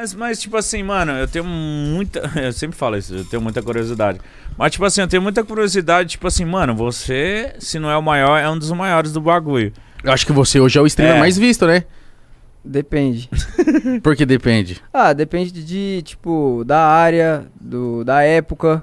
Mas, mas, tipo assim, mano, eu tenho muita. Eu sempre falo isso, eu tenho muita curiosidade. Mas, tipo assim, eu tenho muita curiosidade, tipo assim, mano, você, se não é o maior, é um dos maiores do bagulho. Eu acho que você hoje é o streamer É. mais visto, né? Depende. Porque depende. Ah, depende de, tipo, da área, do, da época.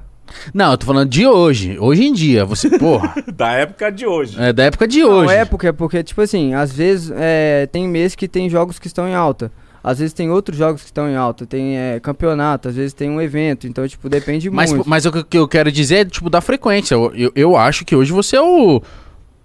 Não, eu tô falando de hoje. Hoje em dia, você, porra. Da época de hoje. é da época de Não, hoje. época é porque, tipo assim, às vezes é, tem mês que tem jogos que estão em alta. Às vezes tem outros jogos que estão em alta. Tem é, campeonato, às vezes tem um evento. Então, tipo, depende Mas, muito. mas o que- eu quero dizer é, tipo, da frequência. Eu, eu, eu acho que hoje você é o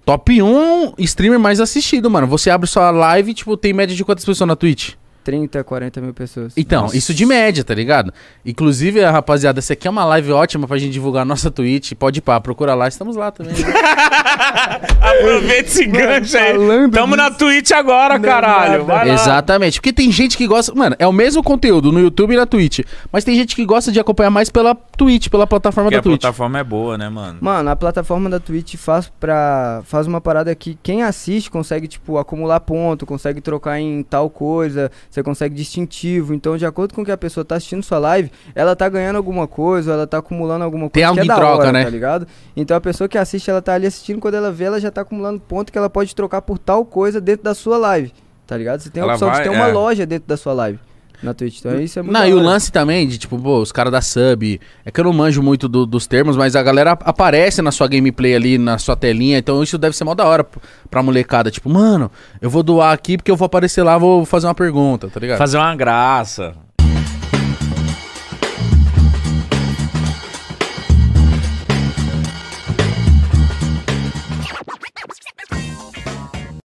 top 1 streamer mais assistido, mano. Você abre sua live, tipo, tem média de quantas pessoas na Twitch? 30, 40 mil pessoas. Então, Nossa. isso de média, tá ligado? Inclusive, rapaziada, essa aqui é uma live ótima pra gente divulgar a nossa Twitch. Pode ir pá, procura lá, estamos lá também. né? Aproveita esse gancho aí. falando Tamo na Twitch agora, Não, caralho. Vai lá. Exatamente. Porque tem gente que gosta. Mano, é o mesmo conteúdo no YouTube e na Twitch. Mas tem gente que gosta de acompanhar mais pela Twitch, pela plataforma Porque da a Twitch. plataforma é boa, né, mano? Mano, a plataforma da Twitch faz pra. faz uma parada que quem assiste consegue, tipo, acumular ponto, consegue trocar em tal coisa, você consegue distintivo. Então, de acordo com o que a pessoa tá assistindo sua live, ela tá ganhando alguma coisa, ela tá acumulando alguma coisa Tem algo que é em da troca, hora, né? tá ligado? Então a pessoa que assiste, ela tá ali assistindo, quando ela vê, ela já tá acumulando ponto que ela pode trocar por tal coisa dentro da sua live. Tá ligado? Você tem a Ela opção vai- de ter uma é. loja dentro da sua live na Twitch. Então isso é muito Não, e o lance também de, tipo, pô, os caras da sub. É que eu não manjo muito do- dos termos, mas a galera aparece na sua gameplay ali, na sua telinha. Então isso deve ser mó da hora pra molecada. Tipo, mano, eu vou doar aqui porque eu vou aparecer lá, vou fazer uma pergunta, tá ligado? Fazer uma graça.